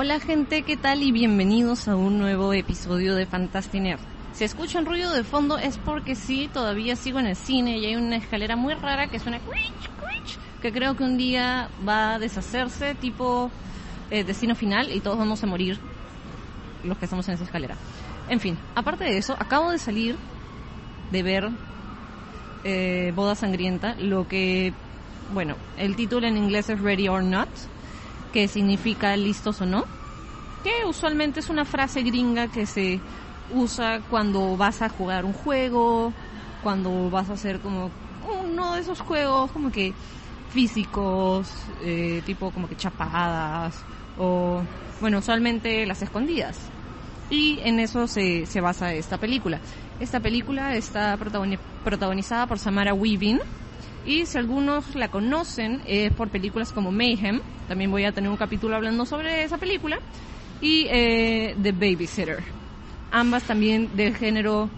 Hola gente, ¿qué tal? Y bienvenidos a un nuevo episodio de Fantastinerd. Si escuchan ruido de fondo es porque sí, todavía sigo en el cine y hay una escalera muy rara que suena crunch, crunch, que creo que un día va a deshacerse tipo eh, destino final y todos vamos a morir los que estamos en esa escalera. En fin, aparte de eso, acabo de salir de ver eh, Boda Sangrienta, lo que, bueno, el título en inglés es Ready or Not, que significa listos o no, que usualmente es una frase gringa que se usa cuando vas a jugar un juego, cuando vas a hacer como uno de esos juegos como que físicos, eh, tipo como que chapadas, o bueno, usualmente las escondidas. Y en eso se, se basa esta película. Esta película está protagonizada por Samara Weaving, y si algunos la conocen es por películas como Mayhem, también voy a tener un capítulo hablando sobre esa película, y eh, The Babysitter. Ambas también del género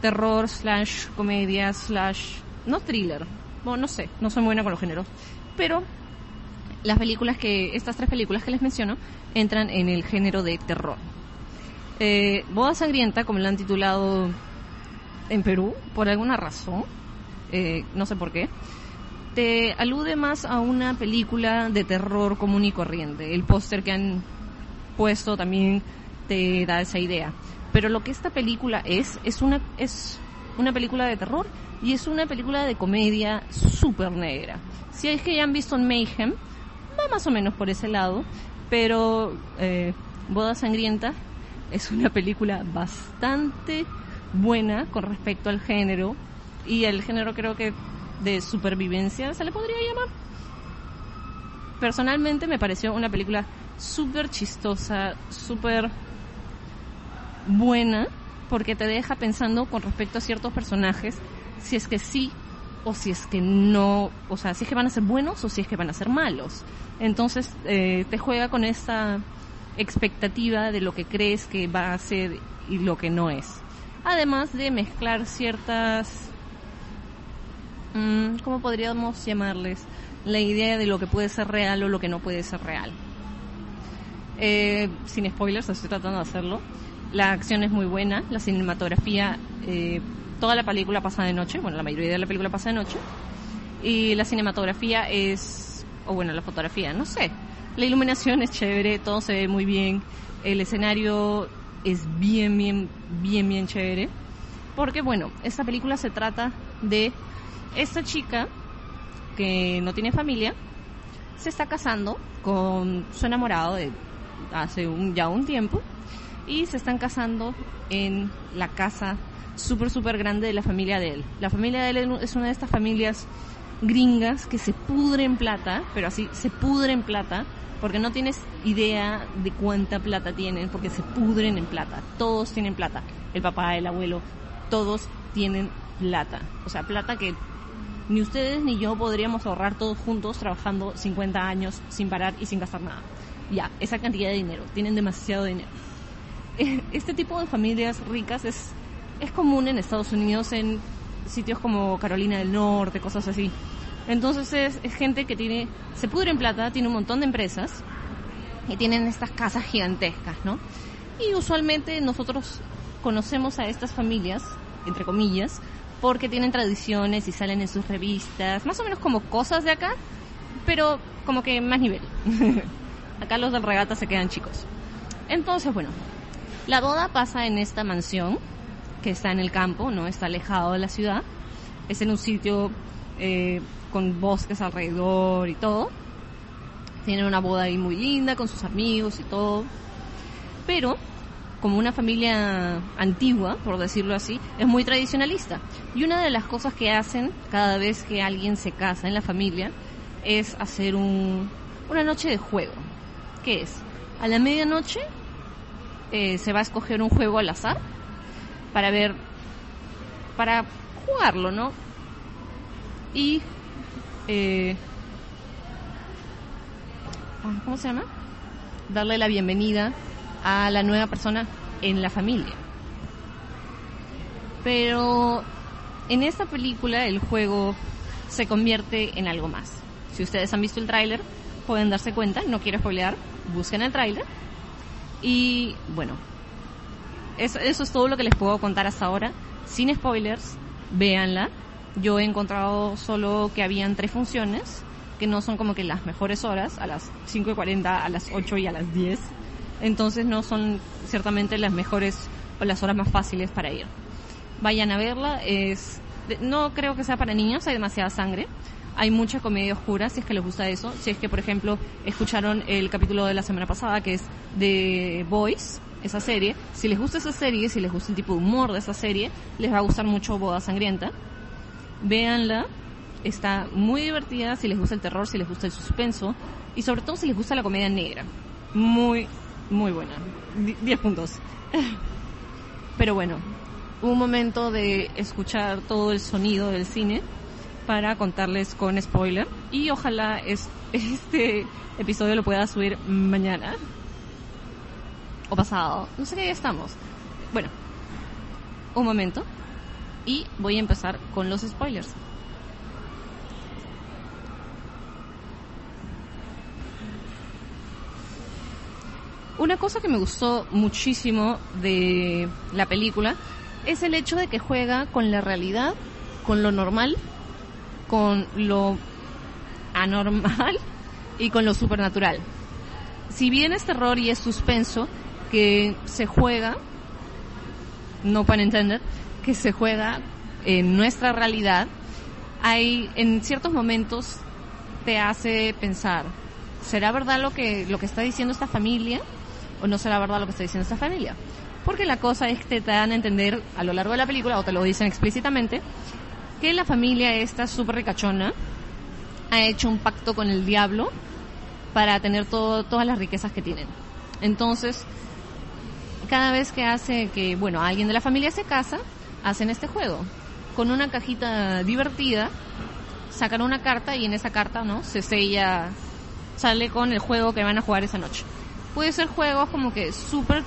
terror slash comedia slash no thriller. Bueno, no sé, no soy buena con los géneros. Pero las películas que, estas tres películas que les menciono, entran en el género de terror. Eh, Boda Sangrienta, como la han titulado en Perú, por alguna razón, eh, no sé por qué, te alude más a una película de terror común y corriente. El póster que han puesto también te da esa idea. Pero lo que esta película es, es una, es una película de terror y es una película de comedia súper negra. Si es que ya han visto Mayhem, va más o menos por ese lado, pero eh, Boda Sangrienta es una película bastante buena con respecto al género y el género creo que de supervivencia se le podría llamar. Personalmente me pareció una película súper chistosa, súper buena, porque te deja pensando con respecto a ciertos personajes, si es que sí o si es que no, o sea, si es que van a ser buenos o si es que van a ser malos. Entonces eh, te juega con esta expectativa de lo que crees que va a ser y lo que no es. Además de mezclar ciertas, ¿cómo podríamos llamarles? La idea de lo que puede ser real o lo que no puede ser real. Eh, sin spoilers, estoy tratando de hacerlo. La acción es muy buena, la cinematografía, eh, toda la película pasa de noche, bueno, la mayoría de la película pasa de noche, y la cinematografía es, o bueno, la fotografía, no sé, la iluminación es chévere, todo se ve muy bien, el escenario es bien, bien, bien, bien chévere, porque bueno, esta película se trata de esta chica que no tiene familia, se está casando con su enamorado de hace un, ya un tiempo, y se están casando en la casa súper, súper grande de la familia de él. La familia de él es una de estas familias gringas que se pudre en plata, pero así, se pudre en plata, porque no tienes idea de cuánta plata tienen, porque se pudren en plata. Todos tienen plata. El papá, el abuelo, todos tienen plata. O sea, plata que ni ustedes ni yo podríamos ahorrar todos juntos trabajando 50 años sin parar y sin gastar nada. Ya, esa cantidad de dinero. Tienen demasiado dinero. este tipo de familias ricas es, es común en Estados Unidos, en sitios como Carolina del Norte, cosas así. Entonces es, gente que tiene, se pudre en plata, tiene un montón de empresas y tienen estas casas gigantescas, ¿no? Y usualmente nosotros conocemos a estas familias, entre comillas, porque tienen tradiciones y salen en sus revistas, más o menos como cosas de acá, pero como que más nivel. acá los del regata se quedan chicos. Entonces, bueno, la boda pasa en esta mansión, que está en el campo, no está alejado de la ciudad. Es en un sitio eh, con bosques alrededor y todo. Tienen una boda ahí muy linda con sus amigos y todo. Pero, como una familia antigua, por decirlo así, es muy tradicionalista. Y una de las cosas que hacen cada vez que alguien se casa en la familia es hacer un, una noche de juego. ¿Qué es? A la medianoche eh, se va a escoger un juego al azar para ver, para jugarlo, ¿no? Y, eh, ah, ¿cómo se llama? Darle la bienvenida a la nueva persona en la familia. Pero en esta película el juego se convierte en algo más. Si ustedes han visto el tráiler, pueden darse cuenta, no quiero spoilear, busquen el tráiler. Y bueno, eso, es todo lo que les puedo contar hasta ahora. Sin spoilers, véanla. Yo he encontrado solo que habían tres funciones, que no son como que las mejores horas, a las 5 y 40, a las 8 y a las 10. Entonces no son ciertamente las mejores o las horas más fáciles para ir. Vayan a verla, es, no creo que sea para niños, hay demasiada sangre. Hay mucha comedia oscura, si es que les gusta eso. Si es que, por ejemplo, escucharon el capítulo de la semana pasada, que es de Boys, esa serie. Si les gusta esa serie, si les gusta el tipo de humor de esa serie, les va a gustar mucho Boda Sangrienta. Véanla, está muy divertida si les gusta el terror, si les gusta el suspenso y sobre todo si les gusta la comedia negra. Muy, muy buena. 10 puntos. Pero bueno, un momento de escuchar todo el sonido del cine para contarles con spoiler y ojalá es, este episodio lo pueda subir mañana o pasado, no sé qué ya estamos. Bueno, un momento y voy a empezar con los spoilers. Una cosa que me gustó muchísimo de la película es el hecho de que juega con la realidad, con lo normal con lo anormal y con lo supernatural. Si bien es terror y es suspenso, que se juega, no para entender, que se juega en nuestra realidad, hay en ciertos momentos te hace pensar, ¿será verdad lo que, lo que está diciendo esta familia? ¿O no será verdad lo que está diciendo esta familia? Porque la cosa es que te dan a entender a lo largo de la película, o te lo dicen explícitamente, que la familia esta súper ricachona ha hecho un pacto con el diablo para tener todo, todas las riquezas que tienen. Entonces, cada vez que hace que, bueno, alguien de la familia se casa, hacen este juego. Con una cajita divertida, sacan una carta y en esa carta, ¿no? Se sella, sale con el juego que van a jugar esa noche. Puede ser juegos como que súper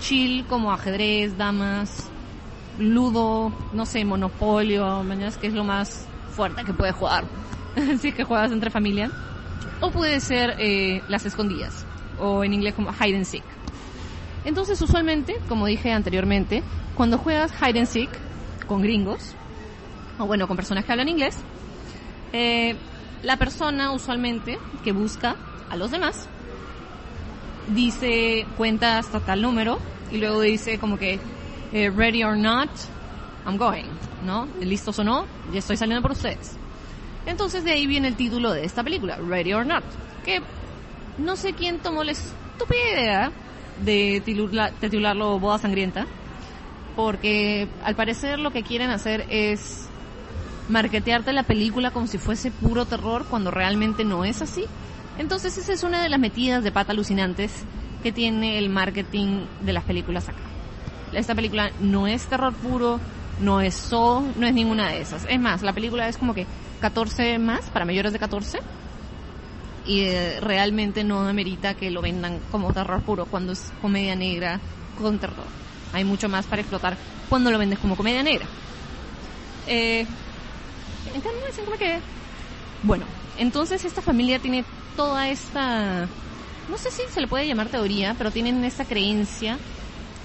chill, como ajedrez, damas, ludo, no sé, monopolio, mañana que es lo más fuerte que puedes jugar. si es que juegas entre familia. O puede ser eh, las escondidas, o en inglés como hide and seek. Entonces, usualmente, como dije anteriormente, cuando juegas hide and seek con gringos, o bueno, con personas que hablan inglés, eh, la persona usualmente que busca a los demás dice, cuenta hasta tal número, y luego dice como que eh, ready or not, I'm going, ¿no? Listos o no, ya estoy saliendo por ustedes. Entonces de ahí viene el título de esta película, Ready or Not, que no sé quién tomó la estúpida idea de titularlo Boda Sangrienta, porque al parecer lo que quieren hacer es marketearte la película como si fuese puro terror cuando realmente no es así. Entonces esa es una de las metidas de pata alucinantes que tiene el marketing de las películas acá esta película no es terror puro, no es so, no es ninguna de esas. Es más, la película es como que 14 más para mayores de 14 y eh, realmente no amerita que lo vendan como terror puro cuando es comedia negra con terror. Hay mucho más para explotar cuando lo vendes como comedia negra. Eh, como que... Bueno, entonces esta familia tiene toda esta... No sé si se le puede llamar teoría, pero tienen esta creencia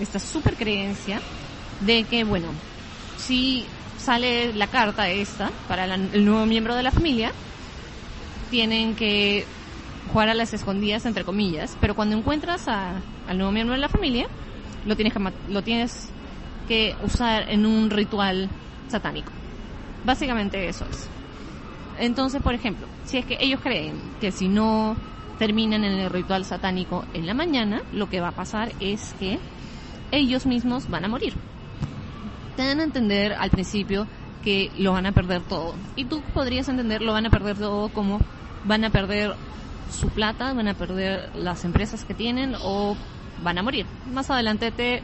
esta super creencia de que, bueno, si sale la carta esta para el nuevo miembro de la familia, tienen que jugar a las escondidas, entre comillas, pero cuando encuentras al nuevo miembro de la familia, lo tienes que, lo tienes que usar en un ritual satánico. Básicamente eso es. Entonces, por ejemplo, si es que ellos creen que si no terminan en el ritual satánico en la mañana, lo que va a pasar es que ellos mismos van a morir. Te dan a entender al principio que lo van a perder todo. Y tú podrías entender lo van a perder todo como van a perder su plata, van a perder las empresas que tienen o van a morir. Más adelante te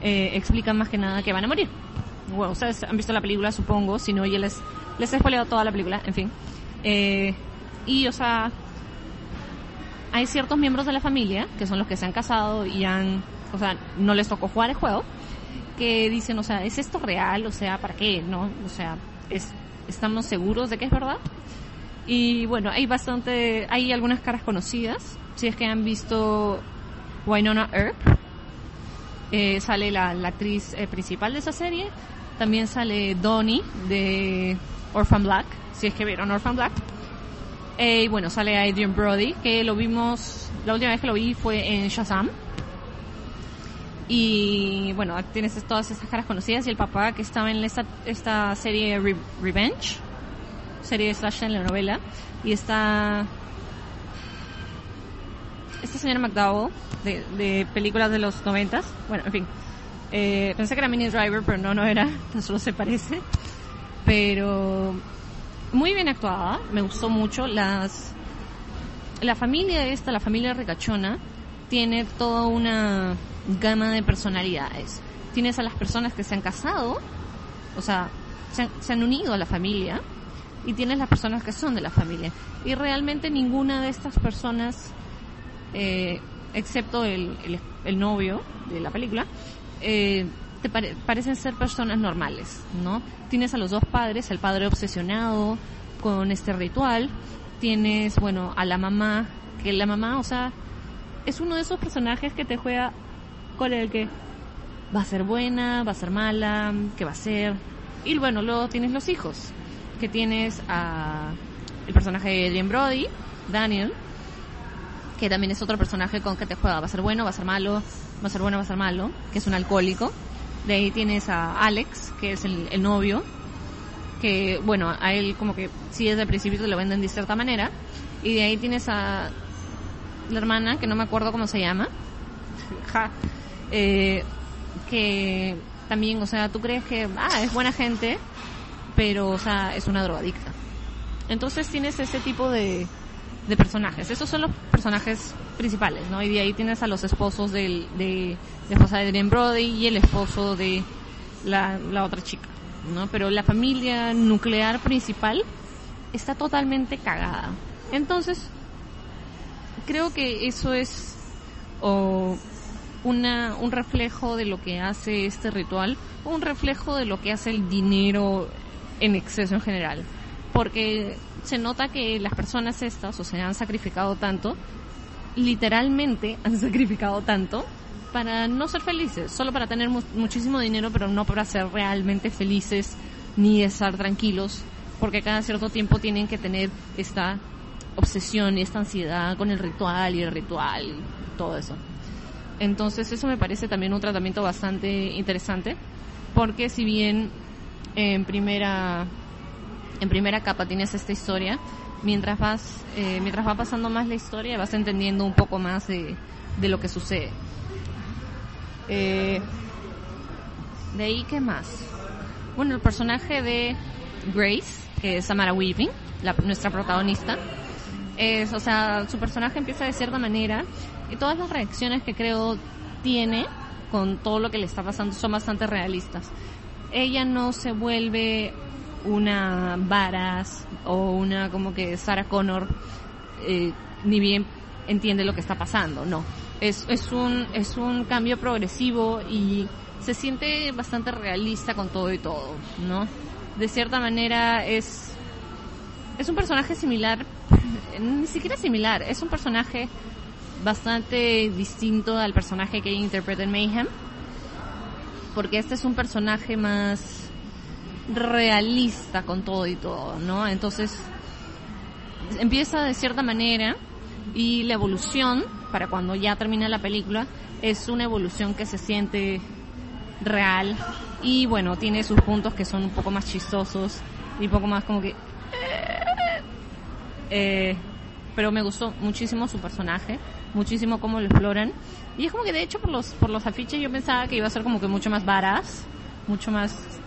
eh, explican más que nada que van a morir. Bueno, ustedes han visto la película, supongo, si no, ya les, les he spoileado toda la película, en fin. Eh, y, o sea, hay ciertos miembros de la familia, que son los que se han casado y han o sea, no les tocó jugar el juego, que dicen, o sea, ¿es esto real? O sea, ¿para qué? ¿No? O sea, es, ¿estamos seguros de que es verdad? Y bueno, hay bastante, hay algunas caras conocidas. Si es que han visto Winona Earp, eh, sale la, actriz eh, principal de esa serie. También sale Donnie de Orphan Black, si es que vieron Orphan Black. Eh, y bueno, sale Adrian Brody, que lo vimos, la última vez que lo vi fue en Shazam. Y bueno, tienes todas esas caras conocidas y el papá que estaba en esta, esta serie Revenge, serie slash en la novela. Y está esta señora McDowell de, de películas de los noventas. Bueno, en fin. Eh, pensé que era Mini Driver, pero no, no era. Tan solo se parece. Pero muy bien actuada. Me gustó mucho. Las la familia esta, la familia ricachona, tiene toda una gama de personalidades. Tienes a las personas que se han casado, o sea, se han, unido a la familia, y tienes las personas que son de la familia. Y realmente ninguna de estas personas eh, excepto el, el, novio de la película, eh, te parecen ser personas normales, ¿no? Tienes a los dos padres, el padre obsesionado con este ritual, tienes, bueno, a la mamá, que la mamá, o sea, es uno de esos personajes que te juega con el que va a ser buena, va a ser mala, que va a ser. Y bueno, luego tienes los hijos, que tienes a el personaje de Adrian Brody, Daniel, que también es otro personaje con que te juega. Va a ser bueno, va a ser malo, va a ser bueno, va a ser malo, que es un alcohólico. De ahí tienes a Alex, que es el, novio, que bueno, a él como que sí desde el principio te lo venden de cierta manera. Y de ahí tienes a la hermana, que no me acuerdo cómo se llama, ja, eh, que también, o sea, tú crees que, ah, es buena gente, pero, o sea, es una drogadicta. Entonces tienes ese tipo de, de personajes. Esos son los personajes principales, ¿no? Y de ahí tienes a los esposos del, de la esposa de Adrian Brody y el esposo de la, la otra chica, ¿no? Pero la familia nuclear principal está totalmente cagada. Entonces, creo que eso es o una, un reflejo de lo que hace este ritual, o un reflejo de lo que hace el dinero en exceso en general. Porque se nota que las personas estas, o sea, han sacrificado tanto, literalmente han sacrificado tanto para no ser felices, solo para tener muchísimo dinero, pero no para ser realmente felices ni estar tranquilos, porque cada cierto tiempo tienen que tener esta obsesión y esta ansiedad con el ritual y el ritual todo eso. Entonces eso me parece también un tratamiento bastante interesante, porque si bien en primera en primera capa tienes esta historia, mientras vas, eh, mientras va pasando más la historia vas entendiendo un poco más de, de lo que sucede. Eh, de ahí, ¿qué más? Bueno, el personaje de Grace, que es Samara Weaving, la, nuestra protagonista, es, o sea, su personaje empieza de cierta manera y todas las reacciones que creo tiene con todo lo que le está pasando son bastante realistas. Ella no se vuelve una Varas o una como que Sarah Connor eh, ni bien entiende lo que está pasando, no. Es, es, un, es un cambio progresivo y se siente bastante realista con todo y todo, ¿no? De cierta manera es, es un personaje similar, ni siquiera similar, es un personaje bastante distinto al personaje que interpreta en Mayhem, porque este es un personaje más realista con todo y todo, ¿no? Entonces, empieza de cierta manera y la evolución, para cuando ya termina la película, es una evolución que se siente real y bueno, tiene sus puntos que son un poco más chistosos y un poco más como que... Eh, pero me gustó muchísimo su personaje, muchísimo cómo lo exploran. Y es como que de hecho por los, por los afiches yo pensaba que iba a ser como que mucho más varas, mucho más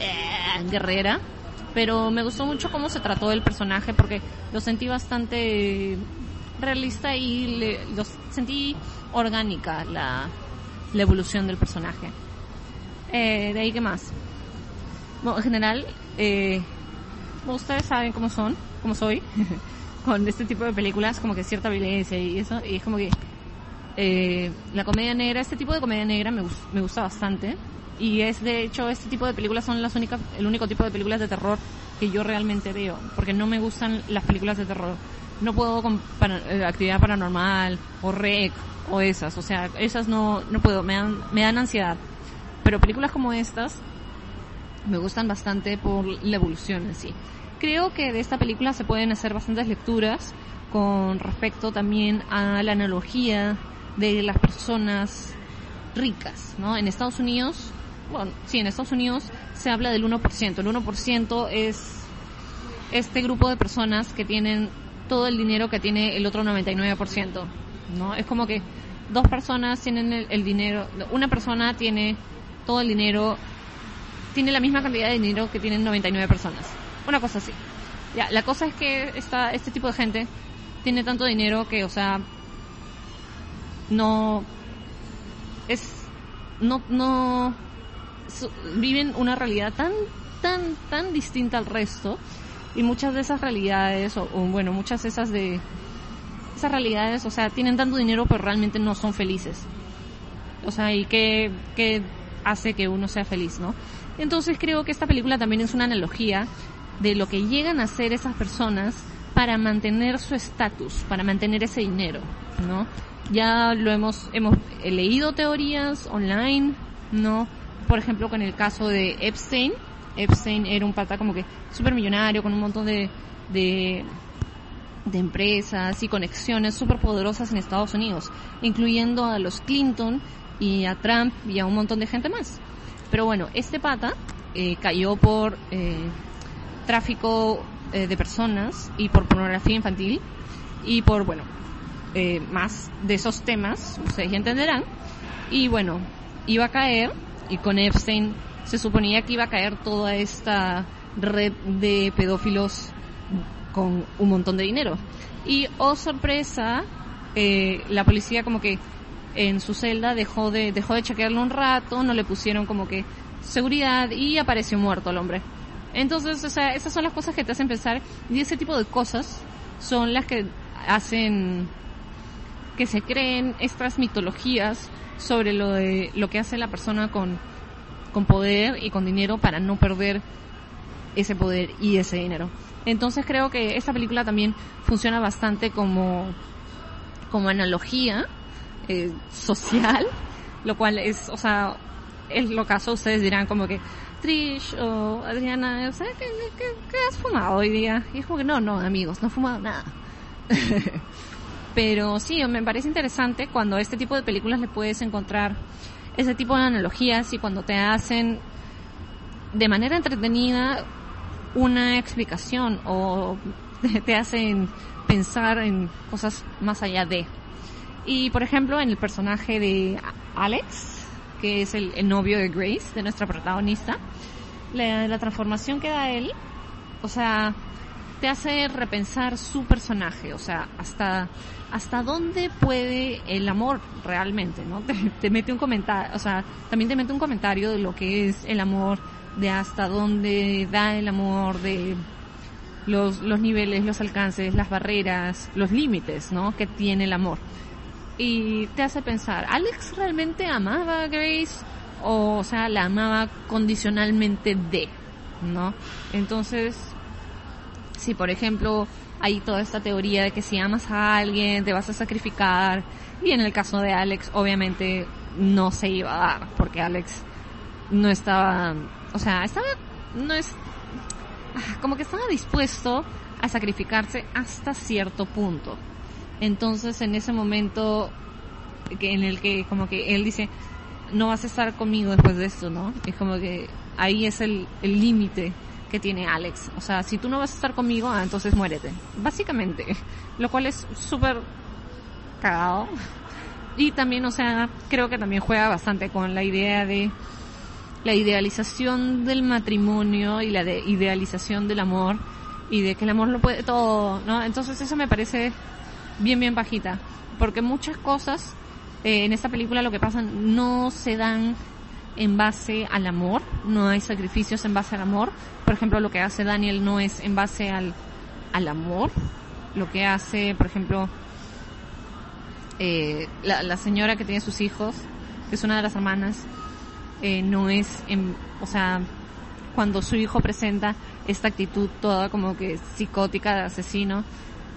eh, guerrera, pero me gustó mucho cómo se trató el personaje porque lo sentí bastante realista y lo sentí orgánica la, evolución del personaje. Eh, de ahí, ¿qué más? En general, eh, ustedes saben cómo son, cómo soy, con este tipo de películas, como que cierta violencia y eso, y es como que eh, la comedia negra, este tipo de comedia negra me gusta bastante y es de hecho este tipo de películas son las únicas el único tipo de películas de terror que yo realmente veo, porque no me gustan las películas de terror. No puedo con eh, actividad paranormal o rec o esas, o sea, esas no, no puedo, me dan, me dan ansiedad. Pero películas como estas me gustan bastante por la evolución en sí. Creo que de esta película se pueden hacer bastantes lecturas con respecto también a la analogía de las personas ricas, ¿no? En Estados Unidos, bueno, sí, en Estados Unidos se habla del 1%. El 1% es este grupo de personas que tienen todo el dinero que tiene el otro 99%, ¿no? Es como que dos personas tienen el, dinero, una persona tiene todo el dinero, tiene la misma cantidad de dinero que tienen 99 personas. Una cosa así. Ya, la cosa es que esta, este tipo de gente tiene tanto dinero que, o sea, no es no no viven una realidad tan tan tan distinta al resto y muchas de esas realidades o, bueno muchas de esas de esas realidades o sea tienen tanto dinero pero realmente no son felices o sea y qué qué hace que uno sea feliz no entonces creo que esta película también es una analogía de lo que llegan a ser esas personas para mantener su estatus, para mantener ese dinero, ¿no? Ya lo hemos, hemos leído teorías online, ¿no? Por ejemplo, con el caso de Epstein. Epstein era un pata como que súper millonario, con un montón de, de, de empresas y conexiones súper poderosas en Estados Unidos, incluyendo a los Clinton y a Trump y a un montón de gente más. Pero bueno, este pata eh, cayó por eh, tráfico eh, de personas y por pornografía infantil y por, bueno, eh, más de esos temas, ustedes entenderán. Y bueno, iba a caer, y con Epstein se suponía que iba a caer toda esta red de pedófilos con un montón de dinero. Y, oh sorpresa, eh, la policía como que en su celda dejó de, dejó de chequearlo un rato, no le pusieron como que seguridad y apareció muerto el hombre. Entonces, o sea, esas son las cosas que te hacen pensar y ese tipo de cosas son las que hacen que se creen estas mitologías sobre lo de lo que hace la persona con, con poder y con dinero para no perder ese poder y ese dinero. Entonces creo que esta película también funciona bastante como, como analogía eh, social, lo cual es, o sea, es lo caso, ustedes dirán como que, Trish o Adriana, ¿qué, qué has fumado hoy día? Y es como que no, no, amigos, no he fumado nada. Pero sí, me parece interesante cuando este tipo de películas le puedes encontrar ese tipo de analogías y cuando te hacen de manera entretenida una explicación o te hacen pensar en cosas más allá de. Y por ejemplo, en el personaje de Alex, que es el, novio de Grace, de nuestra protagonista, la, la transformación que da él, o sea, te hace repensar su personaje, o sea, hasta hasta dónde puede el amor realmente, ¿no? Te, mete un comentario, o sea, también te mete un comentario de lo que es el amor, de hasta dónde da el amor, de los, los niveles, los alcances, las barreras, los límites, ¿no? Que tiene el amor. Y te hace pensar, ¿Alex realmente amaba a Grace? O, o sea, la amaba condicionalmente de, ¿no? Entonces, si por ejemplo hay toda esta teoría de que si amas a alguien te vas a sacrificar y en el caso de Alex obviamente no se iba a dar porque Alex no estaba, o sea, estaba, no es, como que estaba dispuesto a sacrificarse hasta cierto punto. Entonces en ese momento en el que como que él dice, no vas a estar conmigo después de esto, ¿no? Es como que ahí es el límite que tiene Alex. O sea, si tú no vas a estar conmigo, ah, entonces muérete. Básicamente. Lo cual es súper cagado. Y también, o sea, creo que también juega bastante con la idea de la idealización del matrimonio y la de idealización del amor y de que el amor lo puede todo, ¿no? Entonces eso me parece bien, bien bajita. Porque muchas cosas eh, en esta película lo que pasa no se dan en base al amor, no hay sacrificios en base al amor. Por ejemplo, lo que hace Daniel no es en base al, al amor. Lo que hace, por ejemplo, eh, la, la, señora que tiene sus hijos, que es una de las hermanas, eh, no es, en, o sea, cuando su hijo presenta esta actitud toda como que psicótica de asesino.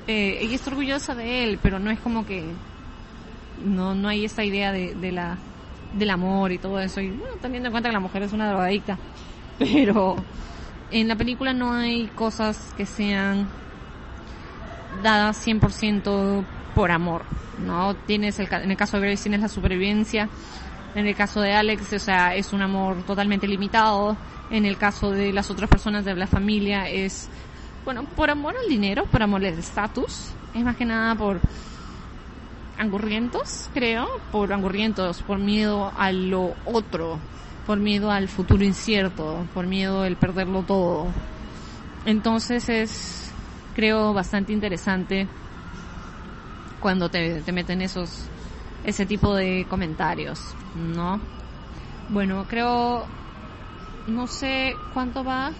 Eh, ella está orgullosa de él, pero no es como que no no hay esta idea de, de la del amor y todo eso y bueno, teniendo en cuenta que la mujer es una drogadicta. Pero en la película no hay cosas que sean dadas 100% por amor no tienes el, en el caso de Grace tienes la supervivencia en el caso de Alex o sea es un amor totalmente limitado en el caso de las otras personas de la familia es bueno por amor al dinero por amor al estatus es más que nada por angurrientos, creo, por angurrientos, por miedo a lo otro, por miedo al futuro incierto, por miedo al perderlo todo. Entonces es, creo, bastante interesante cuando te, te meten esos, ese tipo de comentarios, ¿no? Bueno, creo, no sé cuánto va.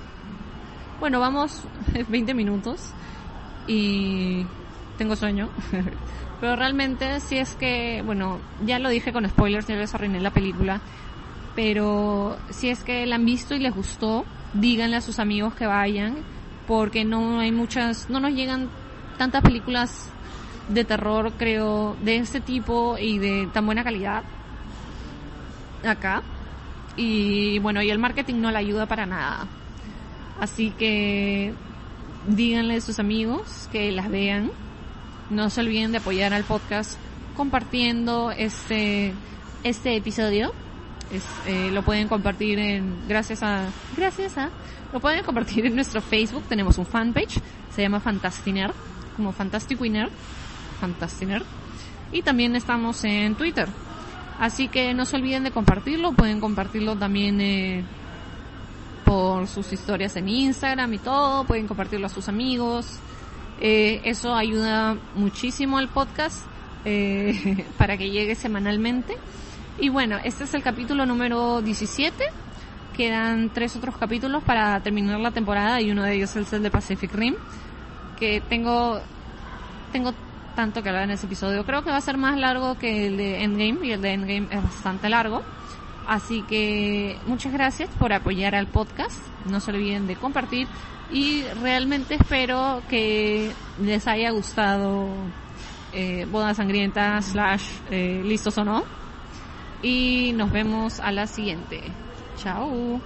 Bueno, vamos 20 minutos y tengo sueño. Pero realmente si es que, bueno, ya lo dije con spoilers, ya les arruiné la película, pero si es que la han visto y les gustó, díganle a sus amigos que vayan, porque no hay muchas, no nos llegan tantas películas de terror, creo, de este tipo y de tan buena calidad acá. Y bueno, y el marketing no le ayuda para nada. Así que díganle a sus amigos que las vean no se olviden de apoyar al podcast compartiendo este, este episodio. Eh, lo pueden compartir en, gracias a, gracias a, lo pueden compartir en nuestro Facebook. Tenemos un fanpage, se llama Fantastiner, como Fantastic Winner, Fantastiner. Y también estamos en Twitter. Así que no se olviden de compartirlo, pueden compartirlo también eh, por sus historias en Instagram y todo, pueden compartirlo a sus amigos, eh, eso ayuda muchísimo al podcast eh, para que llegue semanalmente. Y bueno, este es el capítulo número 17. Quedan tres otros capítulos para terminar la temporada y uno de ellos es el de Pacific Rim. Que tengo, tengo tanto que hablar en ese episodio. Creo que va a ser más largo que el de Endgame y el de Endgame es bastante largo. Así que muchas gracias por apoyar al podcast. No se olviden de compartir y realmente espero que les haya gustado eh, Boda Sangrienta slash eh, Listos o no. Y nos vemos a la siguiente. Chao.